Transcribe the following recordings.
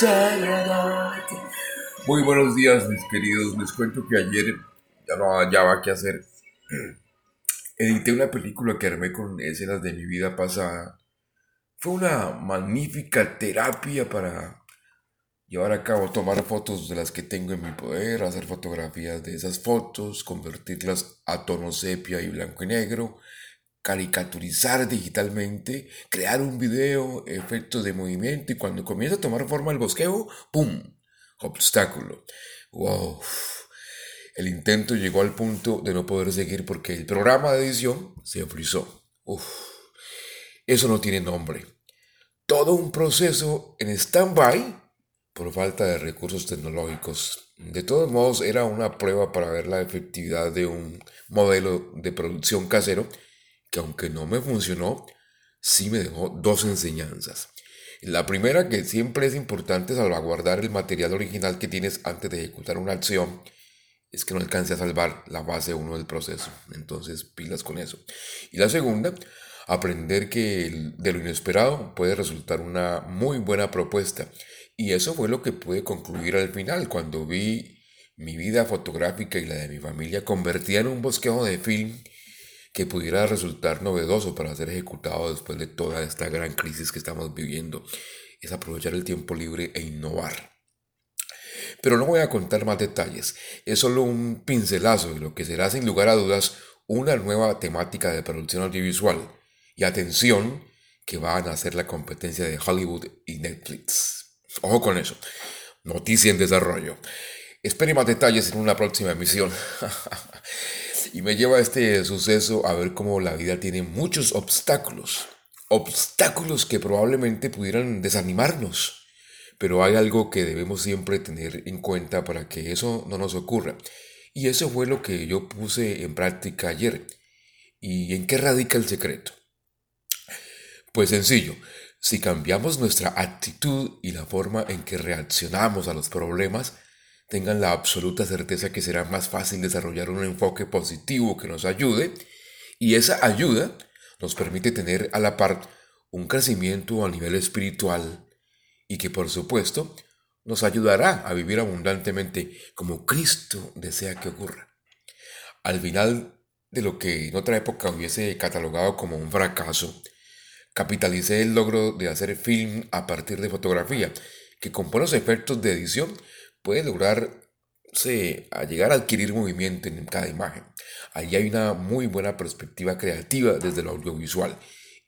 que quiero es agradarte. Muy buenos días, mis queridos. Les cuento que ayer ya no hallaba qué hacer. Edité una película que armé con escenas de mi vida pasada. Fue una magnífica terapia para llevar a cabo, tomar fotos de las que tengo en mi poder, hacer fotografías de esas fotos, convertirlas a tono sepia y blanco y negro, caricaturizar digitalmente, crear un video, efectos de movimiento y cuando comienza a tomar forma el bosqueo, ¡pum! Obstáculo. ¡Wow! El intento llegó al punto de no poder seguir porque el programa de edición se frizó. Uf, eso no tiene nombre. Todo un proceso en stand-by por falta de recursos tecnológicos. De todos modos, era una prueba para ver la efectividad de un modelo de producción casero que aunque no me funcionó, sí me dejó dos enseñanzas. La primera, que siempre es importante salvaguardar el material original que tienes antes de ejecutar una acción, es que no alcance a salvar la base 1 del proceso. Entonces, pilas con eso. Y la segunda, aprender que de lo inesperado puede resultar una muy buena propuesta y eso fue lo que pude concluir al final, cuando vi mi vida fotográfica y la de mi familia convertida en un bosquejo de film que pudiera resultar novedoso para ser ejecutado después de toda esta gran crisis que estamos viviendo. Es aprovechar el tiempo libre e innovar. Pero no voy a contar más detalles, es solo un pincelazo de lo que será sin lugar a dudas una nueva temática de producción audiovisual. Y atención, que van a hacer la competencia de Hollywood y Netflix. Ojo con eso. Noticia en desarrollo. Espere más detalles en una próxima emisión. y me lleva este suceso a ver cómo la vida tiene muchos obstáculos. Obstáculos que probablemente pudieran desanimarnos. Pero hay algo que debemos siempre tener en cuenta para que eso no nos ocurra. Y eso fue lo que yo puse en práctica ayer. ¿Y en qué radica el secreto? Pues sencillo, si cambiamos nuestra actitud y la forma en que reaccionamos a los problemas, tengan la absoluta certeza que será más fácil desarrollar un enfoque positivo que nos ayude y esa ayuda nos permite tener a la par un crecimiento a nivel espiritual y que por supuesto nos ayudará a vivir abundantemente como Cristo desea que ocurra. Al final de lo que en otra época hubiese catalogado como un fracaso, capitalicé el logro de hacer film a partir de fotografía, que con buenos efectos de edición puede lograrse a llegar a adquirir movimiento en cada imagen. Allí hay una muy buena perspectiva creativa desde lo audiovisual.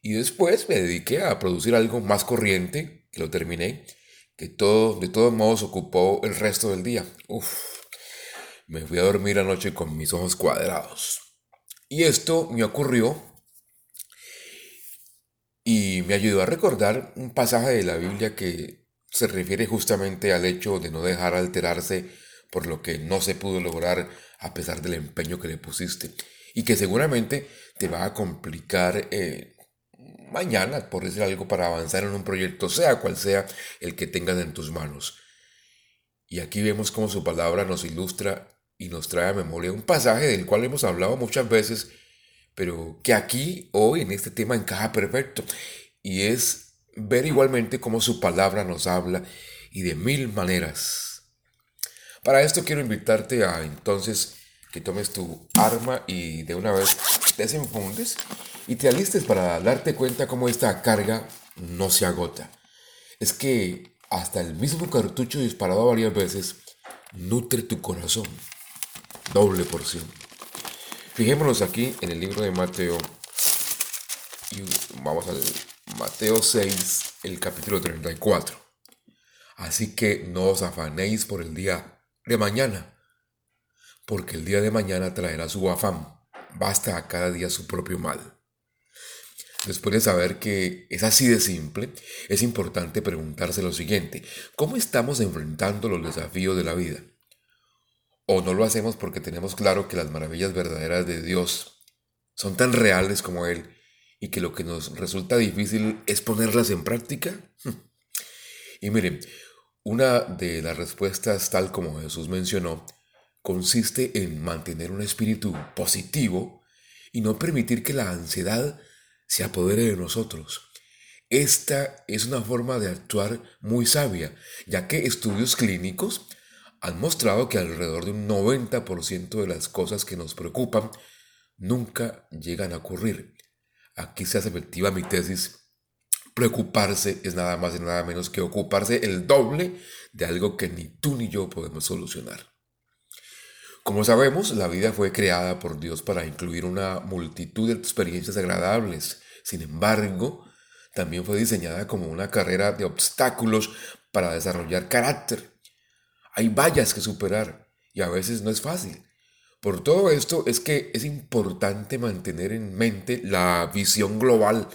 Y después me dediqué a producir algo más corriente, que lo terminé, que todo, de todos modos ocupó el resto del día. Uf, me fui a dormir anoche con mis ojos cuadrados. Y esto me ocurrió y me ayudó a recordar un pasaje de la Biblia que se refiere justamente al hecho de no dejar alterarse por lo que no se pudo lograr a pesar del empeño que le pusiste y que seguramente te va a complicar eh, mañana, por decir algo, para avanzar en un proyecto, sea cual sea el que tengas en tus manos. Y aquí vemos cómo su palabra nos ilustra y nos trae a memoria un pasaje del cual hemos hablado muchas veces pero que aquí, hoy, en este tema encaja perfecto. Y es ver igualmente cómo su palabra nos habla y de mil maneras. Para esto quiero invitarte a entonces que tomes tu arma y de una vez desenfundes y te alistes para darte cuenta cómo esta carga no se agota. Es que hasta el mismo cartucho disparado varias veces nutre tu corazón. Doble porción. Fijémonos aquí en el libro de Mateo. Y vamos al Mateo 6, el capítulo 34. Así que no os afanéis por el día de mañana, porque el día de mañana traerá su afán. Basta a cada día su propio mal. Después de saber que es así de simple, es importante preguntarse lo siguiente, ¿cómo estamos enfrentando los desafíos de la vida? o no lo hacemos porque tenemos claro que las maravillas verdaderas de Dios son tan reales como Él y que lo que nos resulta difícil es ponerlas en práctica? Y miren, una de las respuestas, tal como Jesús mencionó, consiste en mantener un espíritu positivo y no permitir que la ansiedad se apodere de nosotros. Esta es una forma de actuar muy sabia, ya que estudios clínicos han mostrado que alrededor de un 90% de las cosas que nos preocupan nunca llegan a ocurrir. Aquí se hace efectiva mi tesis. Preocuparse es nada más y nada menos que ocuparse el doble de algo que ni tú ni yo podemos solucionar. Como sabemos, la vida fue creada por Dios para incluir una multitud de experiencias agradables. Sin embargo, también fue diseñada como una carrera de obstáculos para desarrollar carácter. Hay vallas que superar y a veces no es fácil. Por todo esto es que es importante mantener en mente la visión global,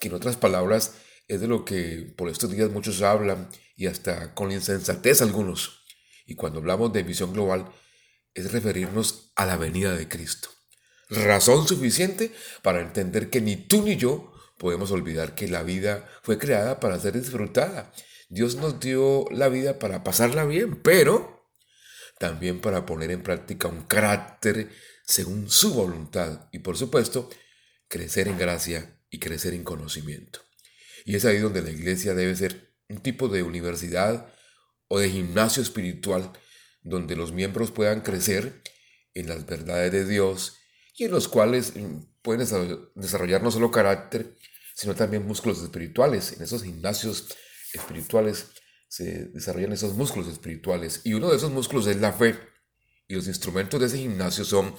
que en otras palabras es de lo que por estos días muchos hablan y hasta con insensatez algunos. Y cuando hablamos de visión global es referirnos a la venida de Cristo. Razón suficiente para entender que ni tú ni yo podemos olvidar que la vida fue creada para ser disfrutada. Dios nos dio la vida para pasarla bien, pero también para poner en práctica un carácter según su voluntad y por supuesto crecer en gracia y crecer en conocimiento. Y es ahí donde la iglesia debe ser un tipo de universidad o de gimnasio espiritual donde los miembros puedan crecer en las verdades de Dios y en los cuales mm, pueden desarrollar no solo carácter, sino también músculos espirituales. En esos gimnasios espirituales se desarrollan esos músculos espirituales y uno de esos músculos es la fe. Y los instrumentos de ese gimnasio son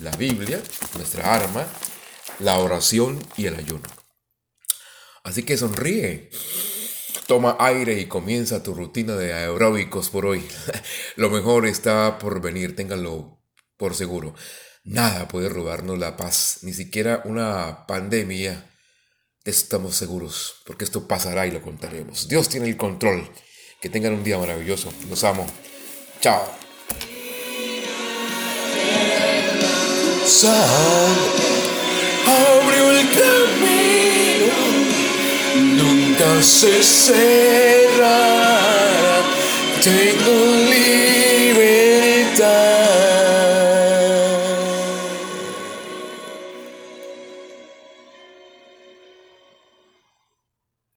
la Biblia, nuestra arma, la oración y el ayuno. Así que sonríe. Toma aire y comienza tu rutina de aeróbicos por hoy. Lo mejor está por venir, ténganlo por seguro. Nada puede robarnos la paz, ni siquiera una pandemia. Estamos seguros, porque esto pasará y lo contaremos. Dios tiene el control. Que tengan un día maravilloso. Los amo. Chao. abrió el camino, nunca se cerrará. Tengo